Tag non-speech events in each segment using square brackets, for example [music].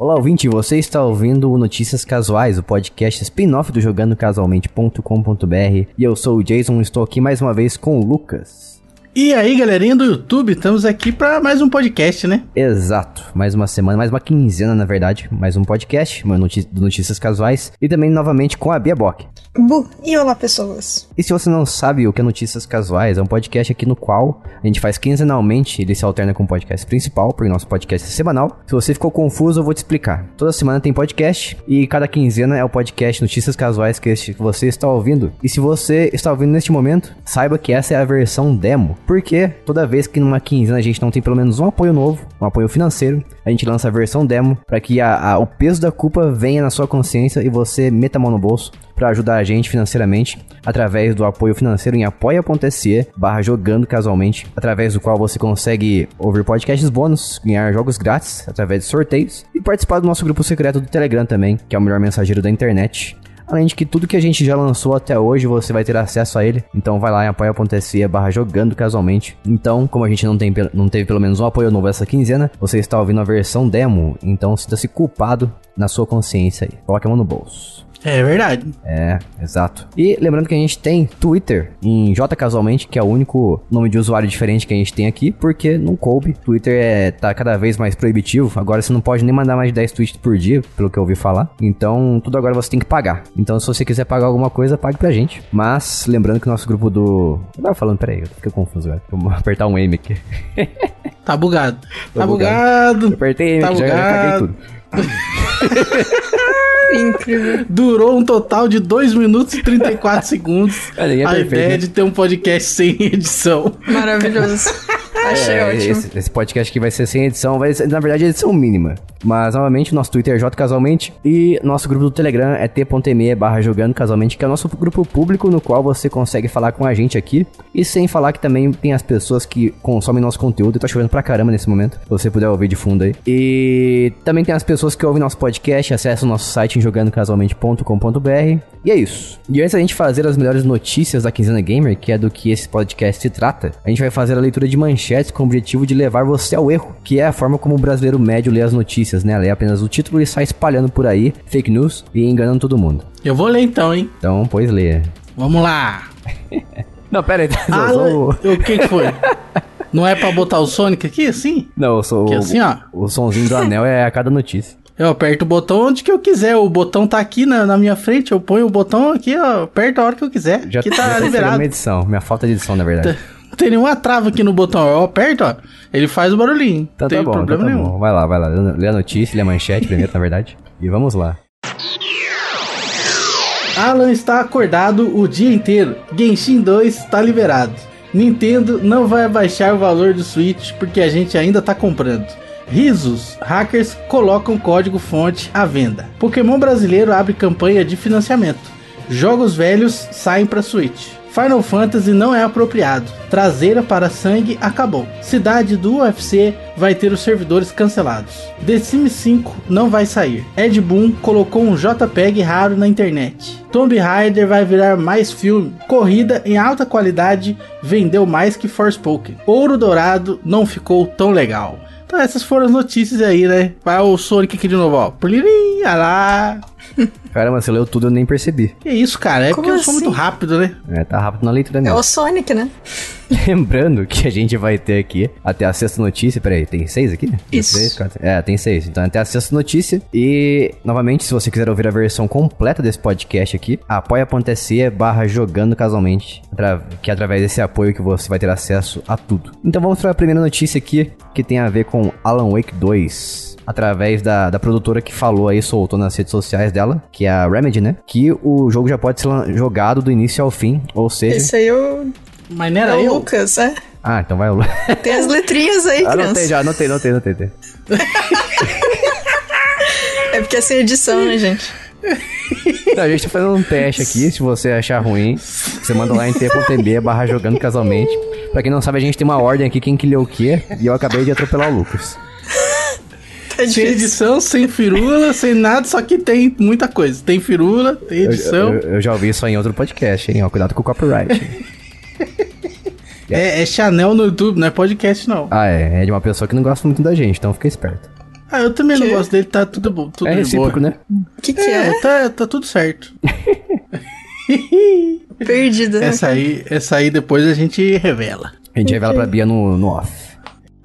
Olá, ouvinte, você está ouvindo o Notícias Casuais, o podcast spin-off do Jogando Casualmente.com.br. E eu sou o Jason, estou aqui mais uma vez com o Lucas. E aí, galerinha do YouTube, estamos aqui para mais um podcast, né? Exato, mais uma semana, mais uma quinzena, na verdade, mais um podcast, uma notícia, Notícias Casuais, e também novamente com a Bia Bock. Bu, e olá pessoas. E se você não sabe o que é Notícias Casuais, é um podcast aqui no qual a gente faz quinzenalmente, ele se alterna com o podcast principal, porque nosso podcast é semanal. Se você ficou confuso, eu vou te explicar. Toda semana tem podcast e cada quinzena é o podcast Notícias Casuais que você está ouvindo. E se você está ouvindo neste momento, saiba que essa é a versão demo. Porque toda vez que numa quinzena a gente não tem pelo menos um apoio novo, um apoio financeiro, a gente lança a versão demo para que a, a, o peso da culpa venha na sua consciência e você meta a mão no bolso para ajudar a gente financeiramente através do apoio financeiro em apoia.se barra jogando casualmente, através do qual você consegue ouvir podcasts bônus, ganhar jogos grátis através de sorteios e participar do nosso grupo secreto do Telegram também, que é o melhor mensageiro da internet. Além de que tudo que a gente já lançou até hoje você vai ter acesso a ele. Então vai lá em apoia.se barra jogando casualmente. Então, como a gente não, tem, não teve pelo menos um apoio novo essa quinzena, você está ouvindo a versão demo. Então sinta-se culpado na sua consciência aí. Coloque a mão no bolso. É verdade. É, exato. E lembrando que a gente tem Twitter em J Casualmente, que é o único nome de usuário diferente que a gente tem aqui, porque não coube. Twitter é, tá cada vez mais proibitivo. Agora você não pode nem mandar mais de 10 tweets por dia, pelo que eu ouvi falar. Então, tudo agora você tem que pagar. Então, se você quiser pagar alguma coisa, pague pra gente. Mas, lembrando que o nosso grupo do. Eu tava falando, peraí, eu fiquei confuso agora. Vou apertar um aim aqui. [laughs] Tá bugado. Tá, tá bugado. bugado. apertei aim, tá já, já caguei tudo. [laughs] Incrível. [laughs] Durou um total de 2 minutos e 34 segundos. Olha, é a perfeito, ideia né? de ter um podcast sem edição. Maravilhoso. [laughs] Achei é, ótimo. Esse, esse, podcast aqui vai ser sem edição, vai ser, na verdade, edição mínima. Mas, novamente, nosso Twitter é Casualmente e nosso grupo do Telegram é t.me barra jogando casualmente, que é o nosso grupo público no qual você consegue falar com a gente aqui. E sem falar que também tem as pessoas que consomem nosso conteúdo. E tá chovendo pra caramba nesse momento, se você puder ouvir de fundo aí. E também tem as pessoas que ouvem nosso podcast, acessam o nosso site em jogandocasualmente.com.br. E é isso. E antes da gente fazer as melhores notícias da Quinzena Gamer, que é do que esse podcast se trata, a gente vai fazer a leitura de manchetes com o objetivo de levar você ao erro, que é a forma como o brasileiro médio lê as notícias, né? Lê apenas o título e sai espalhando por aí fake news e enganando todo mundo. Eu vou ler então, hein? Então, pois lê. Vamos lá. [laughs] Não, pera aí. Ah, o que foi? [laughs] Não é pra botar o Sonic aqui, assim? Não, eu sou. Que assim, ó. O sonzinho do anel é a cada notícia. Eu aperto o botão onde que eu quiser. O botão tá aqui na, na minha frente. Eu ponho o botão aqui, ó, aperto a hora que eu quiser. Já, aqui tá já liberado. minha edição, minha falta de edição, na verdade. Não tem nenhuma trava aqui no botão. Eu aperto, ó. Ele faz o barulhinho. Então, não tem tá bom, problema então tá nenhum. Bom. Vai lá, vai lá. Lê a notícia, lê a manchete primeiro, na verdade. E vamos lá. Alan está acordado o dia inteiro. Genshin 2 está liberado. Nintendo não vai abaixar o valor do Switch porque a gente ainda tá comprando. Risos, hackers colocam código fonte à venda. Pokémon brasileiro abre campanha de financiamento. Jogos velhos saem para Switch. Final Fantasy não é apropriado. Traseira para sangue acabou. Cidade do UFC vai ter os servidores cancelados. The Sims 5 não vai sair. Ed Boon colocou um JPEG raro na internet. Tomb Raider vai virar mais filme. Corrida em alta qualidade vendeu mais que Forspoken. Ouro Dourado não ficou tão legal. Então essas foram as notícias aí, né? Vai o Sonic aqui de novo, ó. Plirim, lá. [laughs] Caramba, você leu tudo eu nem percebi. Que isso, cara? É Como porque assim? eu sou muito assim? rápido, né? É, tá rápido na leitura mesmo. É o Sonic, né? [laughs] Lembrando que a gente vai ter aqui até a sexta notícia. Peraí, tem seis aqui? Isso. Seis, quatro, é, tem seis. Então até a sexta notícia. E, novamente, se você quiser ouvir a versão completa desse podcast aqui, apoia.se barra jogando casualmente. Que é através desse apoio que você vai ter acesso a tudo. Então vamos para a primeira notícia aqui, que tem a ver com Alan Wake 2 através da, da produtora que falou aí, soltou nas redes sociais dela, que é a Remedy, né? Que o jogo já pode ser jogado do início ao fim, ou seja... Esse aí eu... Mas não era é o Lucas, é? Ah, então vai o Lucas. [laughs] Tem as letrinhas aí, ah, criança. Anotei já, anotei, anotei, anotei. anotei. [laughs] é porque é sem edição, né, gente? Não, a gente tá fazendo um teste aqui, se você achar ruim, você manda lá em t.tb barra jogando casualmente. Pra quem não sabe, a gente tem uma ordem aqui, quem que lê o quê, e eu acabei de atropelar o Lucas. É sem edição, sem firula, sem nada, só que tem muita coisa. Tem firula, tem edição. Eu, eu, eu já ouvi isso em outro podcast, hein? Ó, cuidado com o copyright. [laughs] é, é Chanel no YouTube, não é podcast, não. Ah, é. É de uma pessoa que não gosta muito da gente, então fica esperto. Ah, eu também não Que? gosto dele, tá tudo bom. Tudo é de recíproco, boa. né? O que, que É, é? tá, tá tudo certo. [laughs] Perdida. Essa aí, essa aí depois a gente revela. A gente revela pra Bia no, no off.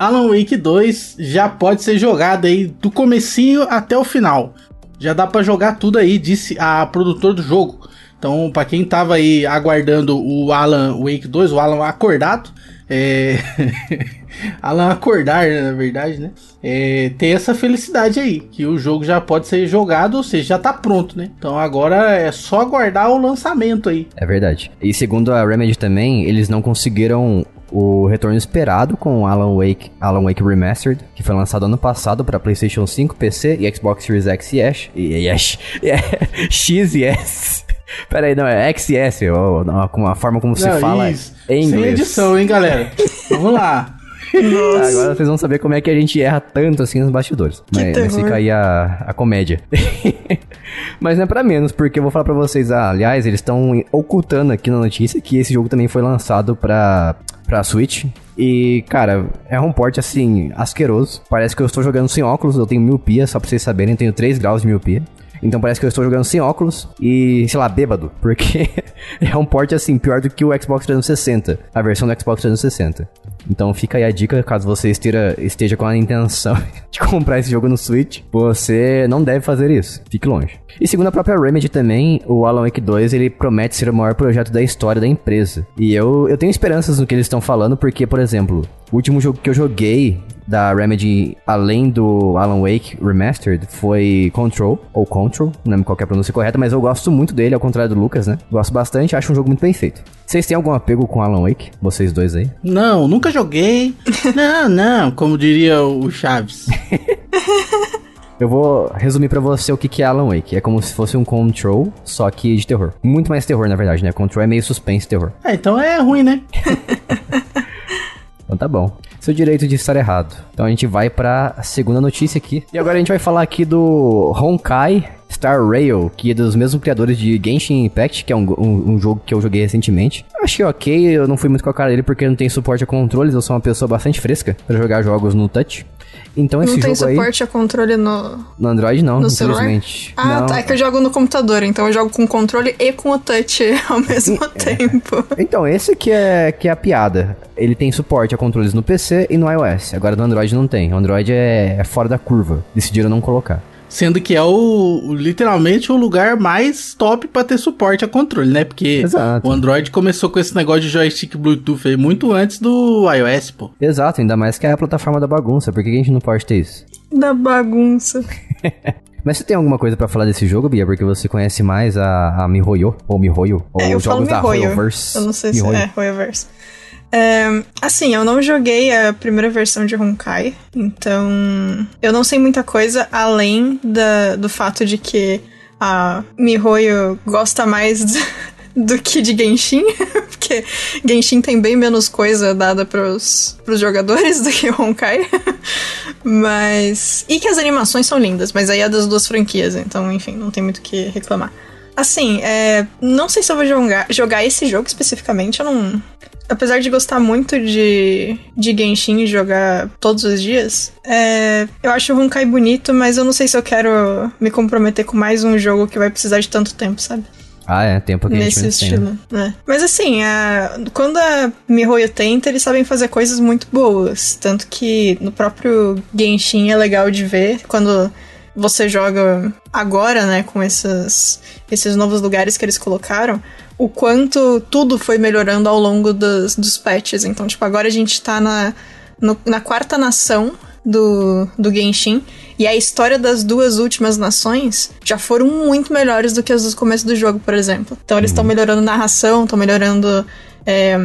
Alan Wake 2 já pode ser jogado aí do comecinho até o final. Já dá pra jogar tudo aí, disse a produtora do jogo. Então, pra quem tava aí aguardando o Alan Wake 2, o Alan acordado, é... [laughs] Alan acordar, né, na verdade, né? É, tem essa felicidade aí, que o jogo já pode ser jogado, ou seja, já tá pronto, né? Então agora é só aguardar o lançamento aí. É verdade. E segundo a Remedy também, eles não conseguiram o retorno esperado com Alan Wake, Alan Wake Remastered, que foi lançado ano passado para PlayStation 5, PC e Xbox Series X e S. E, X, [laughs] X e S. [laughs] Pera aí, não, é X e S, ou, com a forma como se Não, fala isso. em Sem inglês. edição, hein, galera? [laughs] Vamos lá. Nossa. Agora vocês vão saber como é que a gente erra tanto assim nos bastidores. Que Mas, mas fica aí a, a comédia. [laughs] mas não é pra menos, porque eu vou falar pra vocês, ah, aliás, eles estão ocultando aqui na notícia que esse jogo também foi lançado pra, pra Switch. E, cara, é um porte assim, asqueroso. Parece que eu estou jogando sem óculos, eu tenho miopia, só pra vocês saberem, eu tenho 3 graus de miopia. Então parece que eu estou jogando sem óculos e, sei lá, bêbado. Porque [laughs] é um porte assim, pior do que o Xbox 360. A versão do Xbox 360. Então fica aí a dica, caso você esteja, esteja com a intenção [laughs] de comprar esse jogo no Switch, você não deve fazer isso. Fique longe. E segundo a própria Remedy também, o Alan Wake 2, ele promete ser o maior projeto da história da empresa. E eu, eu tenho esperanças no que eles estão falando, porque, por exemplo, o último jogo que eu joguei da Remedy, além do Alan Wake Remastered, foi Control, ou Control, não lembro qual é a pronúncia correta, mas eu gosto muito dele, ao contrário do Lucas, né? Gosto bastante, acho um jogo muito bem feito. Vocês têm algum apego com Alan Wake? Vocês dois aí? Não, nunca joguei. [laughs] não, não, como diria o Chaves. Eu vou resumir pra você o que que é Alan Wake. É como se fosse um Control, só que de terror. Muito mais terror, na verdade, né? Control é meio suspense e terror. É, então é ruim, né? [laughs] Então tá bom. Seu direito de estar errado. Então a gente vai pra segunda notícia aqui. E agora a gente vai falar aqui do Honkai Star Rail, que é dos mesmos criadores de Genshin Impact, que é um, um- um jogo que eu joguei recentemente. Achei ok, eu não fui muito com a cara dele porque não tem suporte a controles, eu sou uma pessoa bastante fresca pra jogar jogos no touch. Então esse Não tem jogo aí... suporte a controle no, No Android não, no celular? infelizmente. Ah, não. tá. É que eu jogo no computador, então eu jogo com o controle e com o touch [laughs] ao mesmo tempo. Então, esse que é, que é a piada. Ele tem suporte a controles no PC e no iOS. Agora no Android não tem. O Android é, é fora da curva. Decidiram não colocar. Sendo que é o, literalmente o lugar mais top pra ter suporte a controle, né? Porque Exato. o Android começou com esse negócio de joystick Bluetooth aí muito antes do iOS, pô. Exato, ainda mais que é a plataforma da bagunça. Por que a gente não pode ter isso? Da bagunça. [laughs] Mas você tem alguma coisa pra falar desse jogo, Bia? Porque você conhece mais a, a MiHoYo, ou MiHoYo, ou É, eu os falo jogos da MiHoYo. Hoyoverse. Eu não sei se MiHoYo. é Hoyoverse. Assim, eu não joguei a primeira versão de Honkai, então eu não sei muita coisa além da, do fato de que a Mihoyo gosta mais do, [laughs] do que de Genshin, [laughs] porque Genshin tem bem menos coisa dada pros, pros jogadores [laughs] do que Honkai. Mas. E que as animações são lindas, mas aí é das duas franquias, então, enfim, não tem muito o que reclamar. Assim, é, não sei se eu vou jogar, jogar esse jogo especificamente, eu não. Apesar de gostar muito de, de Genshin e jogar todos os dias, é, eu acho o Honkai bonito, mas eu não sei se eu quero me comprometer com mais um jogo que vai precisar de tanto tempo, sabe? Ah, é, tempo que a gente Nesse menos tem, né? estilo, né? Mas assim, a- quando a MiHoYo tenta, eles sabem fazer coisas muito boas. Tanto que no próprio Genshin é legal de ver quando você joga agora, né, com esses, esses novos lugares que eles colocaram, o quanto tudo foi melhorando ao longo dos, dos patches. Então, tipo, agora a gente tá na, no- na quarta nação do, do Genshin. E a história das duas últimas nações já foram muito melhores do que as do começo do jogo, por exemplo. Então eles estão melhorando narração, estão melhorando é,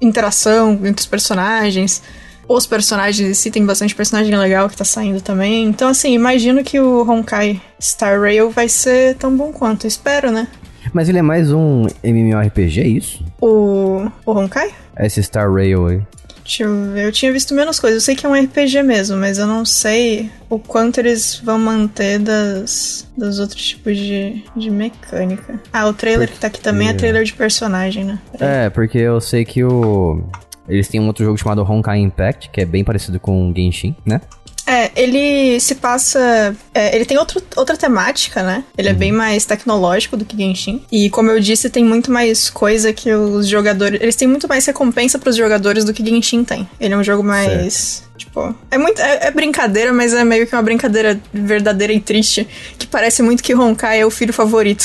interação entre os personagens. Os personagens em si, tem bastante personagem legal que tá saindo também. Então, assim, imagino que o Honkai Star Rail vai ser tão bom quanto. Espero, né? Mas ele é mais um MMORPG, é isso? O, o Honkai? Esse Star Rail aí. Deixa eu ver. Eu tinha visto menos coisas. Eu sei que é um RPG mesmo, mas eu não sei o quanto eles vão manter das, dos outros tipos de, de mecânica. Ah, o trailer que tá aqui também é trailer de personagem, né? É, porque eu sei que o. Eles têm um outro jogo chamado Honkai Impact, que é bem parecido com o Genshin, né? É, ele se passa. é, ele tem outro, outra temática, né? Ele é bem mais tecnológico do que Genshin. E como eu disse, tem muito mais coisa que os jogadores. Eles têm muito mais recompensa pros jogadores do que Genshin tem. Ele é um jogo mais. Tipo, é muito. É, é brincadeira, mas é meio que uma brincadeira verdadeira e triste. Que parece muito que Honkai é o filho favorito.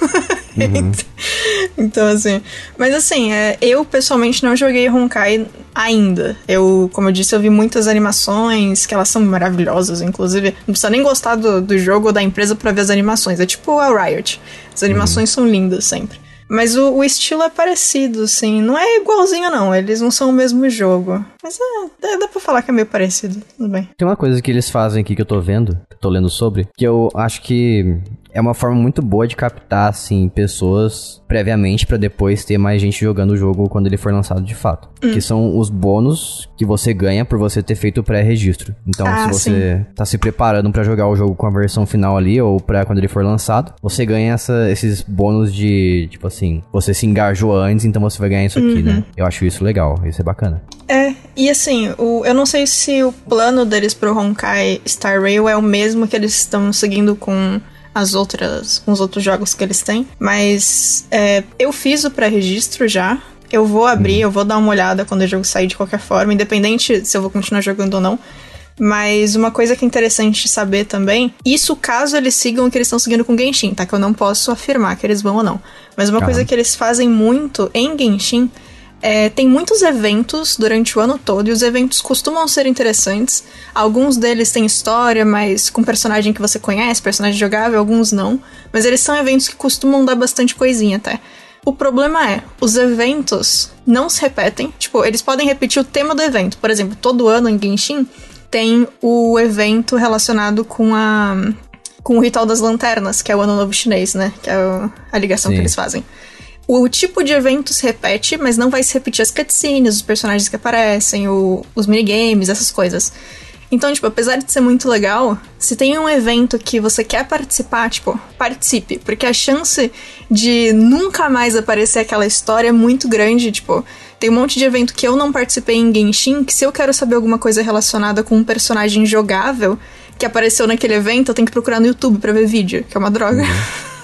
[laughs] [laughs] então, assim. Mas assim, é, eu pessoalmente não joguei Honkai ainda. Eu, como eu disse, eu vi muitas animações, que elas são maravilhosas, inclusive. Não precisa nem gostar do, do jogo ou da empresa pra ver as animações. É tipo a Riot. As animações são lindas sempre. Mas o, o estilo é parecido, assim. Não é igualzinho, não. Eles não são o mesmo jogo. Mas é, dá, pra falar que é meio parecido. Tudo bem. Tem uma coisa que eles fazem aqui que eu tô vendo, que eu tô lendo sobre, que eu acho que é uma forma muito boa de captar, assim, pessoas previamente pra depois ter mais gente jogando o jogo quando ele for lançado de fato. Que são os bônus que você ganha por você ter feito o pré-registro. Então, Ah, se você tá se preparando pra jogar o jogo com a versão final ali, ou pra quando ele for lançado, você ganha essa- esses bônus de, tipo assim, você se engajou antes, então você vai ganhar isso aqui, né? Eu acho isso legal, isso é bacana. É, e assim, o, eu não sei se o plano deles pro Honkai Star Rail é o mesmo que eles estão seguindo com as outras, com os outros jogos que eles têm, mas é, eu fiz o pré-registro já. Eu vou abrir, eu vou dar uma olhada quando o jogo sair de qualquer forma, independente se eu vou continuar jogando ou não. Mas uma coisa que é interessante saber também, isso caso eles sigam o que eles estão seguindo com Genshin, tá? Que eu não posso afirmar que eles vão ou não. Mas uma Aham. coisa que eles fazem muito em Genshin é, tem muitos eventos durante o ano todo e os eventos costumam ser interessantes. Alguns deles têm história, mas com personagem que você conhece, personagem jogável, alguns não. Mas eles são eventos que costumam dar bastante coisinha até. O problema é, os eventos não se repetem. Tipo, eles podem repetir o tema do evento. Por exemplo, todo ano em Genshin tem o evento relacionado com a com o ritual das lanternas, que é o ano novo chinês, né? Que é a ligação Sim. que eles fazem. O tipo de evento se repete, mas não vai se repetir as cutscenes, os personagens que aparecem, o- os minigames, essas coisas. Então, tipo, apesar de ser muito legal, se tem um evento que você quer participar, tipo, participe. Porque a chance de nunca mais aparecer aquela história é muito grande, tipo. Tem um monte de evento que eu não participei em Genshin, que se eu quero saber alguma coisa relacionada com um personagem jogável que apareceu naquele evento, eu tenho que procurar no YouTube pra ver vídeo, que é uma droga.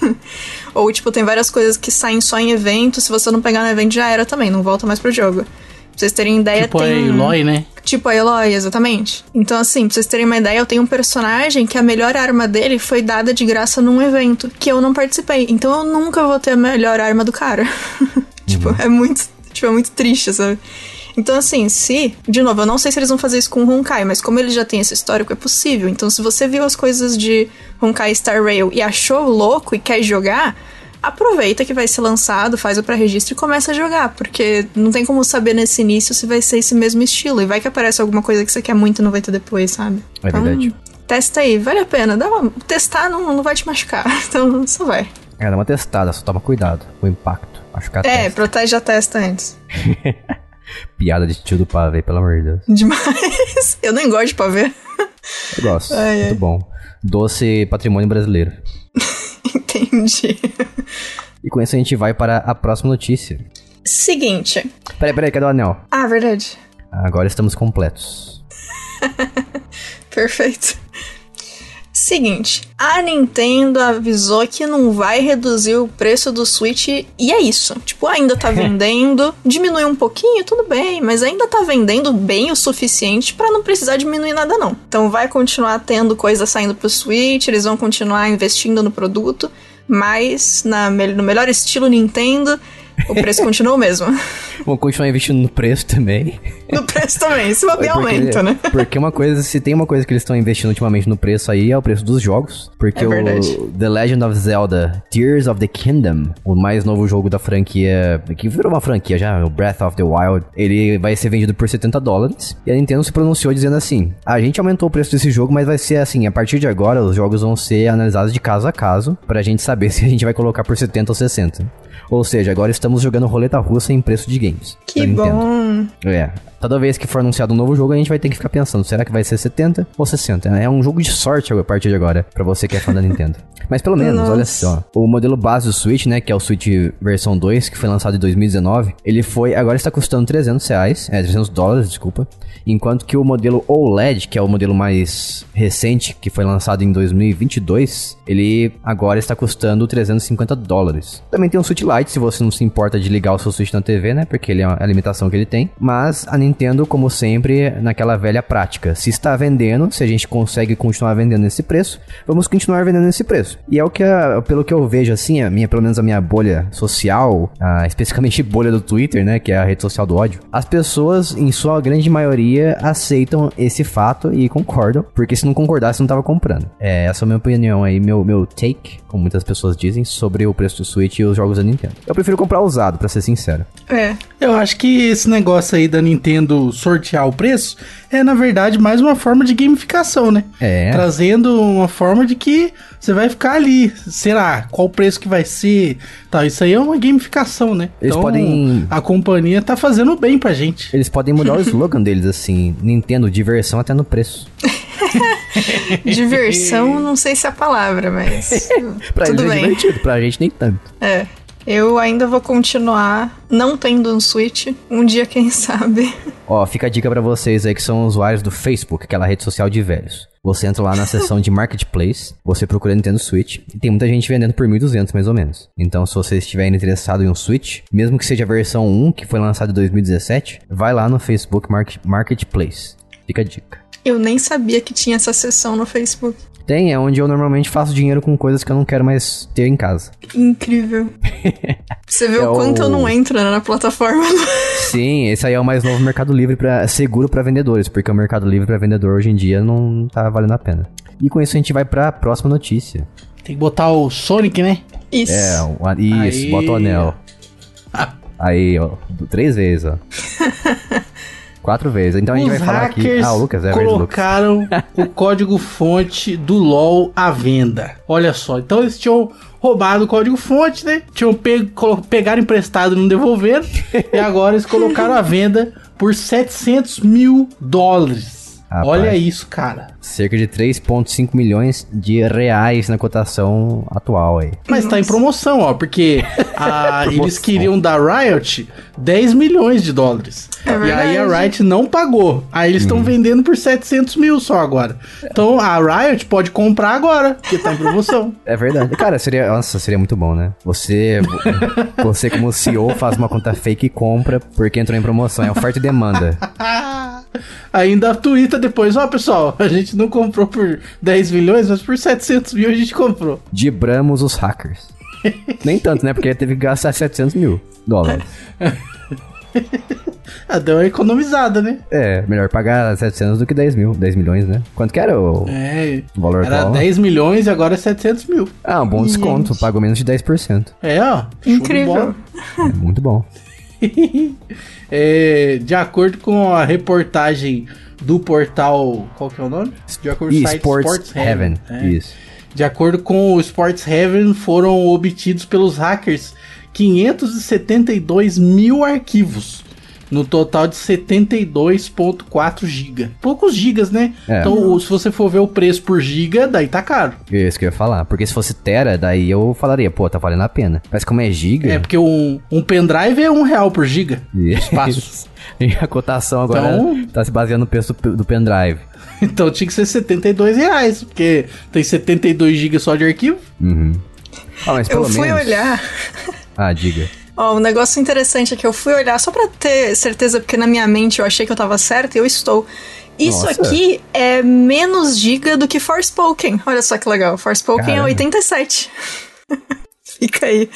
[laughs] Ou, tipo, tem várias coisas que saem só em evento, se você não pegar no evento já era também, não volta mais pro jogo. Pra vocês terem ideia, Tipo a tem... Eloy, né? Tipo a Eloy, exatamente. Então, assim, pra vocês terem uma ideia, eu tenho um personagem que a melhor arma dele foi dada de graça num evento, que eu não participei. Então eu nunca vou ter a melhor arma do cara. [laughs] tipo, é muito. Tipo, é muito triste, sabe? Então, assim, se. De novo, eu não sei se eles vão fazer isso com o Honkai, mas como ele já tem esse histórico, é possível. Então, se você viu as coisas de Honkai Star Rail e achou louco e quer jogar, aproveita que vai ser lançado, faz o pré-registro e começa a jogar, porque não tem como saber nesse início se vai ser esse mesmo estilo. E vai que aparece alguma coisa que você quer muito e não vai ter depois, sabe? É verdade. Testa aí, vale a pena. Dá uma... Testar não, não vai te machucar, [laughs] então só vai. É, dá uma testada, só toma cuidado com o impacto. A É, testa. protege a testa antes. [laughs] Piada de tio do pavê, pelo amor de Deus. Demais. Eu nem gosto de pavê. Eu gosto. Ai, ai. Muito bom. Doce patrimônio brasileiro. [laughs] Entendi. E com isso a gente vai para a próxima notícia. Seguinte. Peraí, peraí, cadê o anel? Ah, verdade. Agora estamos completos. [laughs] Perfeito. Seguinte, a Nintendo avisou que não vai reduzir o preço do Switch e é isso. Tipo, ainda tá [laughs] vendendo, diminui um pouquinho, tudo bem, mas ainda tá vendendo bem o suficiente pra não precisar diminuir nada não. Então vai continuar tendo coisa saindo pro Switch, eles vão continuar investindo no produto, mas na, no melhor estilo Nintendo, o preço continua o mesmo. [laughs] Vamos continuar investindo no preço também. No preço também, se [laughs] Porque- aumenta, né? Porque uma coisa, se tem uma coisa que eles estão investindo ultimamente no preço aí, é o preço dos jogos. Porque É o verdade. The Legend of Zelda Tears of the Kingdom, o mais novo jogo da franquia, que virou uma franquia já, o Breath of the Wild, ele vai ser vendido por 70 dólares. E a Nintendo se pronunciou dizendo assim: a gente aumentou o preço desse jogo, mas vai ser assim, a partir de agora os jogos vão ser analisados de caso a caso, pra gente saber [laughs] se a gente vai colocar por 70 ou 60. Ou seja, agora estamos jogando roleta russa em preço de games. Que bom. É. Toda vez que for anunciado um novo jogo, a gente vai ter que ficar pensando, será que vai ser 70 ou 60? É um jogo de sorte a partir de agora, pra você que é fã da [laughs] Nintendo. Mas pelo menos, Nossa. olha só, o modelo base do Switch, né, que é o Switch versão 2, que foi lançado em 2019, ele foi, agora está custando 300 reais, é, 300 dólares, desculpa, enquanto que o modelo OLED, que é o modelo mais recente, que foi lançado em 2022, ele agora está custando 350 dólares. Também tem um Switch Lite, se você não se importa de ligar o seu Switch na TV, né, porque ele é a limitação que ele tem, mas a Nintendo, como sempre, naquela velha prática, se está vendendo, se a gente consegue continuar vendendo nesse preço, vamos continuar vendendo nesse preço. E é o que, a- pelo que eu vejo assim, a minha, pelo menos a minha bolha social, ah, especificamente bolha do Twitter, né, que é a rede social do ódio, as pessoas, em sua grande maioria, aceitam esse fato e concordam, porque se não concordasse, não tava comprando. É, essa é a minha opinião aí, meu, meu take, como muitas pessoas dizem, sobre o preço do Switch e os jogos da Nintendo. Eu prefiro comprar usado, pra ser sincero. É. Eu acho que esse negócio aí da Nintendo sortear o preço é, na verdade, mais uma forma de gamificação, né? É. Trazendo uma forma de que você vai ficar ali, será, qual o preço que vai ser, tal. Isso aí é uma gamificação, né? Eles podem- a companhia tá fazendo bem pra gente. Eles podem mudar o [laughs] slogan deles assim, Nintendo, diversão até no preço. [laughs] Diversão, não sei se é a palavra, mas. [laughs] Pra tudo eles é bem. divertido, pra gente nem tanto. É. Eu ainda vou continuar não tendo um Switch. Um dia, quem [laughs] sabe. Ó, fica a dica pra vocês aí que são usuários do Facebook, aquela rede social de velhos. Você entra lá na seção de Marketplace, você procura Nintendo Switch, e tem muita gente vendendo por 1.200 mais ou menos. Então, se você estiver interessado em um Switch, mesmo que seja a versão 1, que foi lançada em 2017, vai lá no Facebook Market- Marketplace. Fica a dica. Eu nem sabia que tinha essa seção no Facebook. Tem, é onde eu normalmente faço dinheiro com coisas que eu não quero mais ter em casa. Incrível. [laughs] Você vê É o quanto o- eu não entro né, na plataforma. [laughs] Sim, esse aí é o mais novo Mercado Livre para seguro pra vendedores, porque o Mercado Livre pra vendedor hoje em dia não tá valendo a pena. E com isso a gente vai pra próxima notícia. Tem que botar o Sonic, né? Isso. É, o a- isso, Aí. bota o anel. Aí, ó, três vezes, ó. [laughs] Quatro vezes. Então a gente Os vai falar aqui. Ah, o Lucas, é verdade, Lucas. colocaram o código-fonte do LoL à venda. Olha só, então eles tinham roubado o código-fonte, né? Tinham pego, pegaram emprestado e não devolveram. e agora eles colocaram à venda por 700 mil dólares. Rapaz. Olha isso, cara. Cerca de 3,5 milhões de reais na cotação atual aí. Mas tá em promoção, ó, porque [laughs] a- eles Promoção. queriam da Riot 10 milhões de dólares. É e aí a. Riot não pagou. Aí eles estão vendendo por 700 mil só agora. Então a Riot pode comprar agora, porque tá em promoção. É verdade. Cara, seria. Nossa, seria muito bom, né? Você. [laughs] Você, como CEO, faz uma conta fake e compra porque entrou em promoção. É oferta e demanda. [laughs] Ainda tuita depois, ó pessoal, a gente não comprou por 10 milhões, mas por 700 mil a gente comprou. Dibramos os hackers. [laughs] Nem tanto, né? Porque teve que gastar 700 mil dólares. [laughs] Ah, deu uma economizada, né? É, melhor pagar 700 do que 10 mil. 10 milhões, né? Quanto que era o É, valor era atual? 10 milhões e agora é 700 mil. Ah, um bom desconto. Gente. Pagou menos de 10%. É, ó. Incrível. É muito bom. [laughs] É, de acordo com a reportagem do portal. Qual que é o nome? De acordo com o site Sports, Heaven. É. Isso. De acordo com o Sports Heaven, foram obtidos pelos hackers 572 mil arquivos. No total de 72.4 GB. Poucos gigas, né? É. Então, o- se você for ver o preço por giga, daí tá caro. É isso que eu ia falar. Porque se fosse Tera, daí eu falaria, pô, tá valendo a pena. Mas como é giga... É, porque um, um pendrive é um real por giga. Espaço. [laughs] E a cotação agora Então- tá se baseando no preço do, pendrive. [laughs] Então tinha que ser 72 reais, porque tem 72 GB só de arquivo. Uhum. Ah, mas Eu pelo fui menos... olhar. Ah, diga. Ó, um negócio interessante é que eu fui olhar só pra ter certeza, porque na minha mente eu achei que eu tava certa e eu estou. Isso Nossa. aqui é menos giga do que Forspoken. Olha só que legal. Forspoken é Caramba. 87. [laughs] Fica aí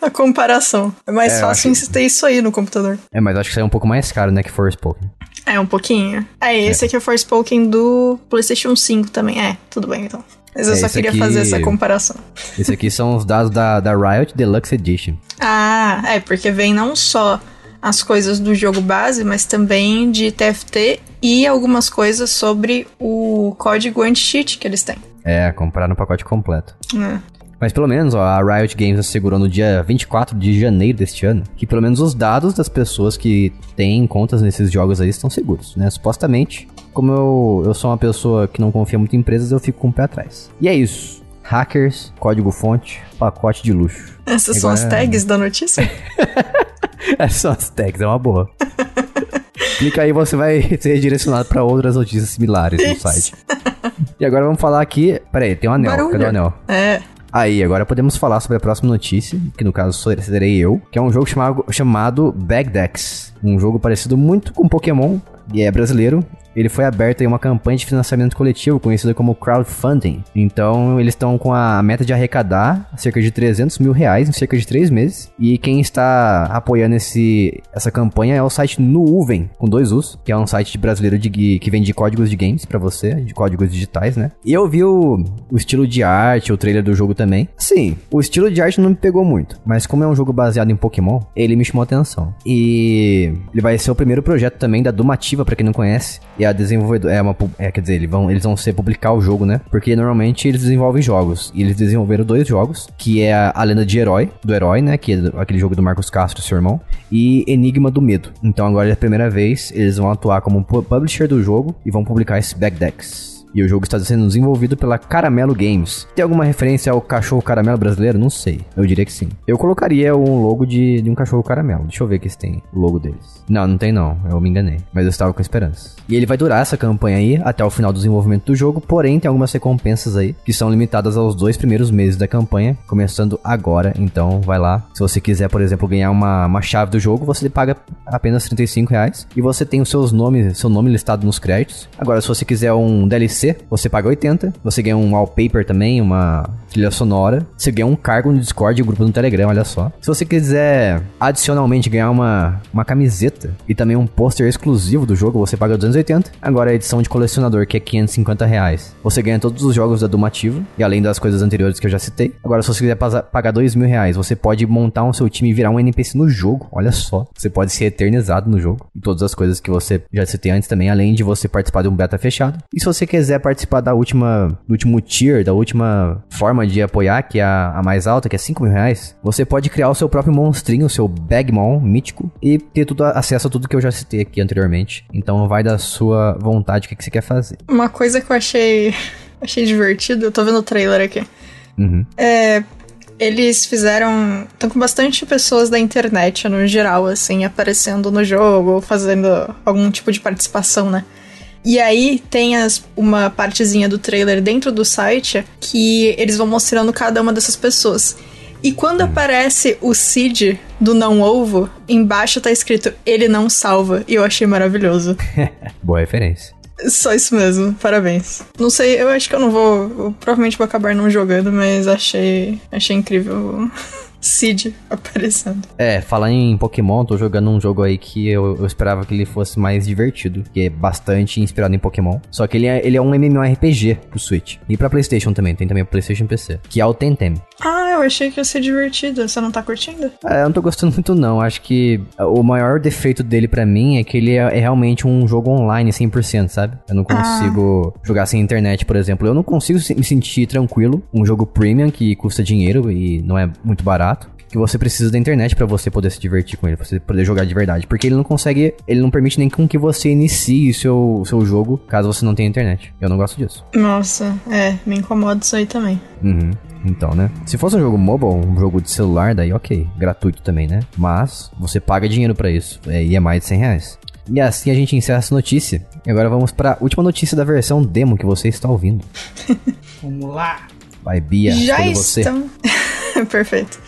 a comparação. É mais É, fácil acho- ter isso aí no computador. É, mas acho que isso aí é um pouco mais caro, né, que Forspoken. É, um pouquinho. É, esse aqui é o Forspoken do PlayStation 5 também. É, tudo bem então. Mas eu É, só queria aqui- fazer essa comparação. Esse aqui são os dados da, da Riot Deluxe Edition. Ah, é, porque vem não só as coisas do jogo base, mas também de TFT e algumas coisas sobre o código anti-cheat que eles têm. É, comprar no pacote completo. É. Mas pelo menos, ó, a Riot Games assegurou no dia 24 de janeiro deste ano que pelo menos os dados das pessoas que têm contas nesses jogos aí estão seguros, né? Supostamente, como eu, eu sou uma pessoa que não confia muito em empresas, eu fico com o pé atrás. E é isso. Hackers, código-fonte, pacote de luxo. Essas são as tags da notícia? [laughs] [laughs] Essas são as tags, é uma boa. [laughs] Clica aí você vai ser direcionado para outras notícias similares no site. E agora vamos falar aqui. Peraí, tem um anel. Barulho. Cadê o anel? É. Aí, agora podemos falar sobre a próxima notícia, que no caso serei eu, que é um jogo chamado, chamado Bagdex. Um jogo parecido muito com Pokémon, e é brasileiro. Ele foi aberto em uma campanha de financiamento coletivo conhecida como crowdfunding. Então, eles estão com a meta de arrecadar cerca de 300 mil reais em cerca de três meses. E quem está apoiando esse, essa campanha é o site Nuven, com dois U's, que é um site brasileiro de, que vende códigos de games pra você, de códigos digitais, né? E eu vi o, o estilo de arte, o trailer do jogo também. Sim, o estilo de arte não me pegou muito, mas como é um jogo baseado em Pokémon, ele me chamou atenção. E ele vai ser o primeiro projeto também da Dumativa, pra quem não conhece. E a desenvolvedora é uma é, quer dizer, eles vão eles vão ser publicar o jogo, né? Porque normalmente eles desenvolvem jogos. E eles desenvolveram dois jogos, que é a, a Lenda de Herói, do Herói, né, que é do- aquele jogo do Marcos Castro, seu irmão, e Enigma do Medo. Então agora é a primeira vez eles vão atuar como pu- publisher do jogo e vão publicar esse Backdex. E o jogo está sendo desenvolvido pela Caramelo Games. Tem alguma referência ao cachorro caramelo brasileiro? Não sei. Eu diria que sim. Eu colocaria um logo de, de um cachorro caramelo. Deixa eu ver aqui se tem o logo deles. Não, não tem não. Eu me enganei. Mas eu estava com esperança. E ele vai durar essa campanha aí até o final do desenvolvimento do jogo. Porém, tem algumas recompensas aí que são limitadas aos dois primeiros meses da campanha, começando agora. Então, vai lá. Se você quiser, por exemplo, ganhar uma, uma chave do jogo, você paga apenas 35 reais. E você tem os seus nomes, seu nome listado nos créditos. Agora, se você quiser um DLC, você paga 80. Você ganha um wallpaper também, uma trilha sonora. Você ganha um cargo no Discord e um grupo no Telegram, olha só. Se você quiser adicionalmente ganhar uma, uma camiseta e também um pôster exclusivo do jogo, você paga 280. Agora a edição de colecionador, que é 550 reais. Você ganha todos os jogos da Dumativa, e além das coisas anteriores que eu já citei. Agora, se você quiser pagar 2 mil reais, você pode montar um seu time e virar um NPC no jogo. Olha só. Você pode ser eternizado no jogo. E todas as coisas que você já citei antes também, além de você participar de um beta fechado. E se você quiser participar da última, do último tier, da última forma de apoiar, que é a, a mais alta, que é 5 mil reais, você pode criar o seu próprio monstrinho, o seu Bagmon mítico, e ter tudo, acesso a tudo que eu já citei aqui anteriormente. Então vai da sua vontade o que, que você quer fazer. Uma coisa que eu achei, achei divertido, eu tô vendo o trailer aqui. Uhum. É, eles fizeram. Estão com bastante pessoas da internet, no geral, assim, aparecendo no jogo, fazendo algum tipo de participação, né? E aí tem as- uma partezinha do trailer dentro do site que eles vão mostrando cada uma dessas pessoas. E quando aparece o Cid do Não Ovo, embaixo tá escrito Ele não salva. E eu achei maravilhoso. [laughs] Boa referência. Só isso mesmo, parabéns. Não sei, eu acho que eu não vou. Eu provavelmente vou acabar não jogando, mas achei. Achei incrível [laughs] Cid aparecendo. É, falar em Pokémon, tô jogando um jogo aí que eu, eu esperava que ele fosse mais divertido, que é bastante inspirado em Pokémon. Só que ele é, ele é um MMORPG pro Switch. E pra Playstation também, tem também pro Playstation PC. Que é o Tentem. Ah, eu achei que ia ser divertido. Você não tá curtindo? É, eu não tô gostando muito não, acho que o maior defeito dele pra mim é que ele é, é realmente um jogo online 100%, sabe? Eu não consigo jogar sem internet, por exemplo. Eu não consigo me sentir tranquilo. Um jogo premium que custa dinheiro e não é muito barato. Que você precisa da internet pra você poder se divertir com ele, pra você poder jogar de verdade. Porque ele não consegue, ele não permite nem com que você inicie o seu, seu jogo caso você não tenha internet. Eu não gosto disso. Nossa, é, me incomoda isso aí também. Uhum. Então, né? Se fosse um jogo mobile, um jogo de celular, daí ok. Gratuito também, né? Mas você paga dinheiro pra isso. É, e é mais de 100 reais. E assim a gente encerra essa notícia. E agora vamos pra última notícia da versão demo que você está ouvindo. [laughs] Vamos lá. Vai, Bia, Já escolha você. estão. [laughs] Perfeito.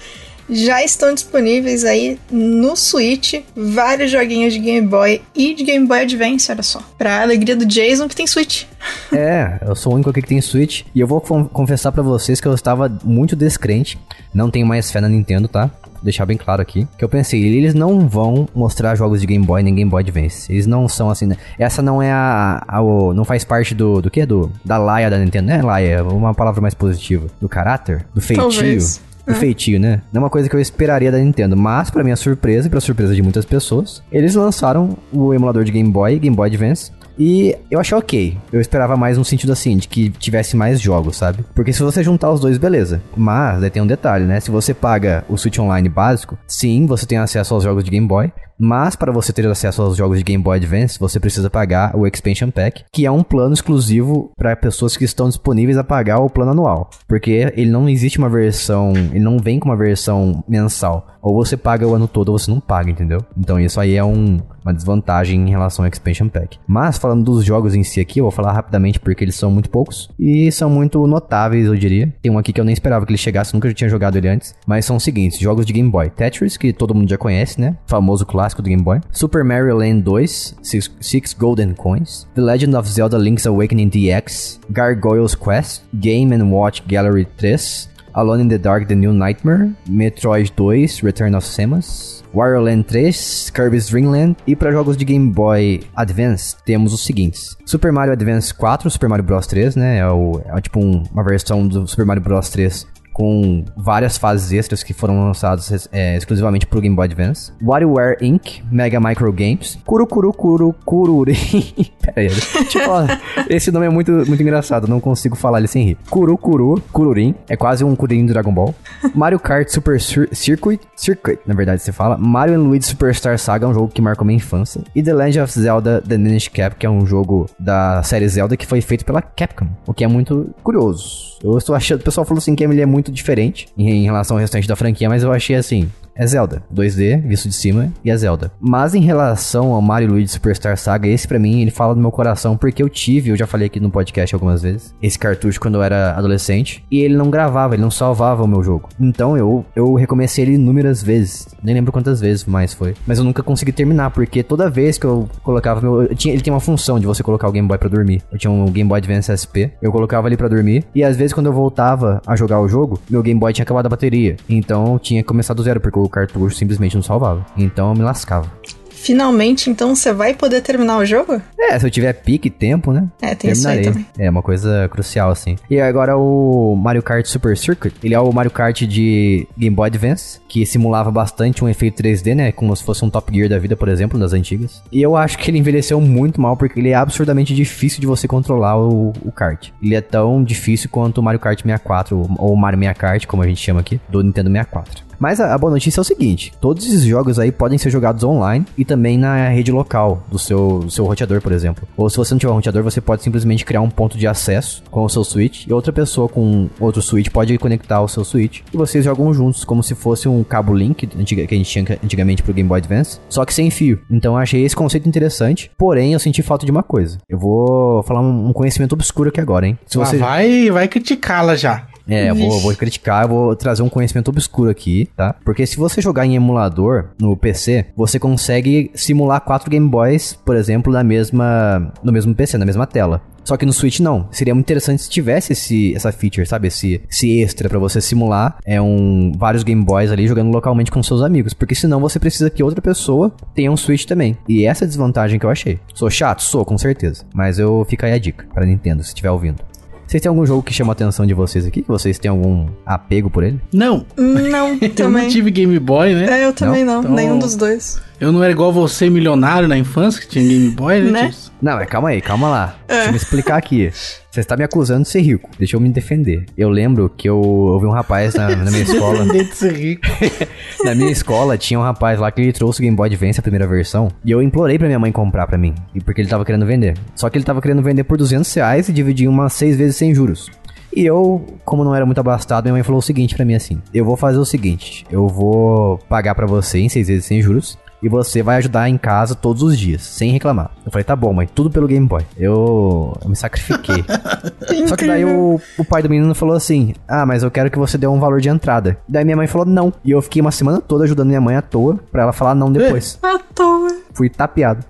Já estão disponíveis aí no Switch vários joguinhos de Game Boy e de Game Boy Advance, olha só. Pra alegria do Jason que tem Switch. [laughs] É, eu sou o único aqui que tem Switch. E eu vou con- confessar pra vocês que eu estava muito descrente. Não tenho mais fé na Nintendo, tá? Vou deixar bem claro aqui. Que eu pensei, eles não vão mostrar jogos de Game Boy nem Game Boy Advance. Eles não são assim, né? Essa não é a. a- o- não faz parte do. Do que? Do, da laia da Nintendo. Não é laia, uma palavra mais positiva. Do caráter? Do feitio? Talvez. Do feitio, né? Não é uma coisa que eu esperaria da Nintendo. Mas, pra minha surpresa e pra surpresa de muitas pessoas, eles lançaram o emulador de Game Boy Game Boy Advance E eu achei ok. Eu esperava mais no sentido assim, de que tivesse mais jogos, sabe? Porque se você juntar os dois, beleza. Mas daí tem um detalhe, né? Se você paga o Switch Online básico, sim, você tem acesso aos jogos de Game Boy. Mas para você ter acesso aos jogos de Game Boy Advance, você precisa pagar o Expansion Pack, que é um plano exclusivo para pessoas que estão disponíveis a pagar o plano anual, porque ele não existe uma versão, ele não vem com uma versão mensal. Ou você paga o ano todo ou você não paga, entendeu? Então isso aí é um, uma desvantagem em relação ao Expansion Pack. Mas falando dos jogos em si aqui, eu vou falar rapidamente porque eles são muito poucos e são muito notáveis, eu diria. Tem um aqui que eu nem esperava que ele chegasse, nunca tinha jogado ele antes, mas são os seguintes: jogos de Game Boy, Tetris, que todo mundo já conhece, né? Famoso clássico do Game Boy. Super Mario Land 2, Six, Six Golden Coins, The Legend of Zelda Link's Awakening DX, Gargoyles Quest, Game Watch Gallery 3, Alone in the Dark The New Nightmare, Metroid 2 Return of Samus, Wario Land 3, Kirby's Dream Land e para jogos de Game Boy Advance temos os seguintes: Super Mario Advance 4, Super Mario Bros 3, né? É, o, é tipo um, uma versão do Super Mario Bros 3 com várias fases extras que foram lançadas é, exclusivamente pro Game Boy Advance. WarioWare Inc., Mega Micro Games, Kurukuru Kuru Kururi. [laughs] Pera aí, eu falar. Esse nome é muito, muito engraçado, não consigo falar ele sem rir. Kurukuru Kururin, é quase um Kuririn do Dragon Ball. Mario Kart Super Cir Circuit, Circuit, na verdade você fala. Mario Luigi Superstar Saga, é um jogo que marcou minha infância. E The Legend of Zelda The Minish Cap, que é um jogo da série Zelda que foi feito pela Capcom, o que é muito curioso. Eu estou achando, o pessoal falou assim que ele é muito diferente em, em relação ao restante da franquia, mas eu achei assim, é Zelda. 2D, visto de cima, e é Zelda. Mas em relação ao Mario Luigi Superstar Saga, esse para mim, ele fala do meu coração, porque eu tive, eu já falei aqui no podcast algumas vezes, esse cartucho quando eu era adolescente, e ele não gravava, ele não salvava o meu jogo. Então eu, eu recomecei ele inúmeras vezes. Nem lembro quantas vezes mais foi. Mas eu nunca consegui terminar, porque toda vez que eu colocava meu. Eu tinha, ele tem uma função de você colocar o Game Boy pra dormir. Eu tinha um Game Boy Advance SP, eu colocava ali pra dormir, e às vezes quando eu voltava a jogar o jogo, meu Game Boy tinha acabado a bateria. Então tinha começado do zero, porque o cartucho simplesmente não salvava. Então eu me lascava. Finalmente, então, você vai poder terminar o jogo? É, se eu tiver pique e tempo, né? É, tem isso aí também. É uma coisa crucial, assim. E agora o Mario Kart Super Circuit, ele é o Mario Kart de Game Boy Advance, que simulava bastante um efeito 3D, né? Como se fosse um Top Gear da vida, por exemplo, das antigas. E eu acho que ele envelheceu muito mal, porque ele é absurdamente difícil de você controlar o, o kart. Ele é tão difícil quanto o Mario Kart 64, ou Mario 64, Kart, como a gente chama aqui, do Nintendo 64. Mas a, a, boa notícia é o seguinte: todos esses jogos aí podem ser jogados online e também na rede local do seu, do seu roteador, por exemplo. Ou se você não tiver um roteador, você pode simplesmente criar um ponto de acesso com o seu Switch e outra pessoa com outro Switch pode conectar o seu Switch e vocês jogam juntos como se fosse um cabo Link que a gente tinha antigamente pro Game Boy Advance, só que sem fio. Então eu achei esse conceito interessante, porém eu senti falta de uma coisa. Eu vou falar um, um conhecimento obscuro aqui agora, hein? Se você... Ah, vai, vai criticá-la já. É, eu vou, vou criticar, eu vou trazer um conhecimento obscuro aqui, tá? Porque se você jogar em emulador no PC, você consegue simular quatro Game Boys, por exemplo, na mesma, no mesmo PC, na mesma tela. Só que no Switch não. Seria muito interessante se tivesse esse, essa feature, sabe? Esse, esse extra para você simular é um, vários Game Boys ali jogando localmente com seus amigos. Porque senão você precisa que outra pessoa tenha um Switch também. E essa é a desvantagem que eu achei. Sou chato? Sou, com certeza. Mas eu fica aí a dica pra Nintendo, se estiver ouvindo. Vocês têm algum jogo que chama a atenção de vocês aqui? Que vocês têm algum apego por ele? Não. Não, [laughs] eu também. não tive Game Boy, né? É, eu também não. não. Então, Nenhum dos dois. Eu não era igual você, milionário na infância, que tinha Game Boy, né? né? Não, mas calma aí, calma lá. É. Deixa eu me explicar aqui. [laughs] Você está me acusando de ser rico. Deixa eu me defender. Eu lembro que eu ouvi um rapaz na, na minha escola. de ser rico. [laughs] na minha escola tinha um rapaz lá que ele trouxe o Game Boy Advance, a primeira versão. E eu implorei pra minha mãe comprar pra mim. E porque ele tava querendo vender. Só que ele tava querendo vender por 200 reais e dividir umas seis vezes sem juros. E eu, como não era muito abastado, minha mãe falou o seguinte para mim assim: Eu vou fazer o seguinte, eu vou pagar para você em seis vezes sem juros. E você vai ajudar em casa todos os dias, sem reclamar. Eu falei, tá bom, mãe, tudo pelo Game Boy. Eu, eu me sacrifiquei. [laughs] Só que daí o, o pai do menino falou assim: Ah, mas eu quero que você dê um valor de entrada. Daí minha mãe falou não. E eu fiquei uma semana toda ajudando minha mãe à toa pra ela falar não depois. [laughs] à toa. Fui tapeado.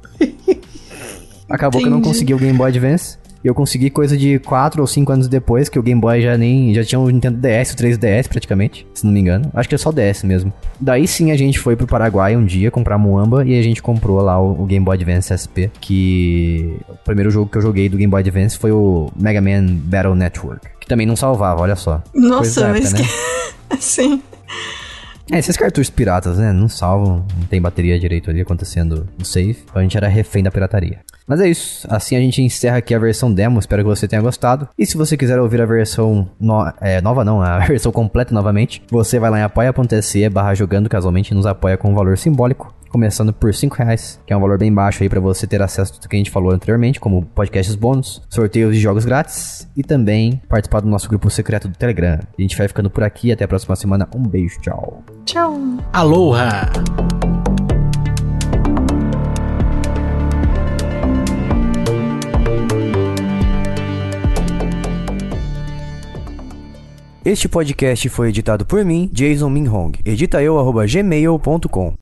Acabou Entendi. que eu não consegui o Game Boy Advance. E eu consegui coisa de 4 ou 5 anos depois, que o Game Boy já nem. já tinha o Nintendo DS, o 3DS praticamente, se não me engano. Acho que é só DS mesmo. Daí sim a gente foi pro Paraguai um dia comprar Muamba e a gente comprou lá o, o Game Boy Advance SP, que o primeiro jogo que eu joguei do Game Boy Advance foi o Mega Man Battle Network, que também não salvava, olha só. Nossa, mas época, né? [laughs] Sim. É, esses cartuchos piratas, né? Não salvam, não tem bateria direito ali acontecendo no save. Então a gente era refém da pirataria. Mas é isso. Assim a gente encerra aqui a versão demo. Espero que você tenha gostado. E se você quiser ouvir a versão no... é, nova, não, a [laughs] versão completa novamente, você vai lá em apoia.se barra jogando casualmente e nos apoia com um valor simbólico começando por 5 reais, que é um valor bem baixo aí para você ter acesso a tudo que a gente falou anteriormente, como podcasts bônus, sorteios de jogos grátis e também participar do nosso grupo secreto do Telegram. A gente vai ficando por aqui, até a próxima semana. Um beijo, tchau. Tchau. Aloha! Este podcast foi editado por mim, Jason Minhong. Edita eu, gmail.com.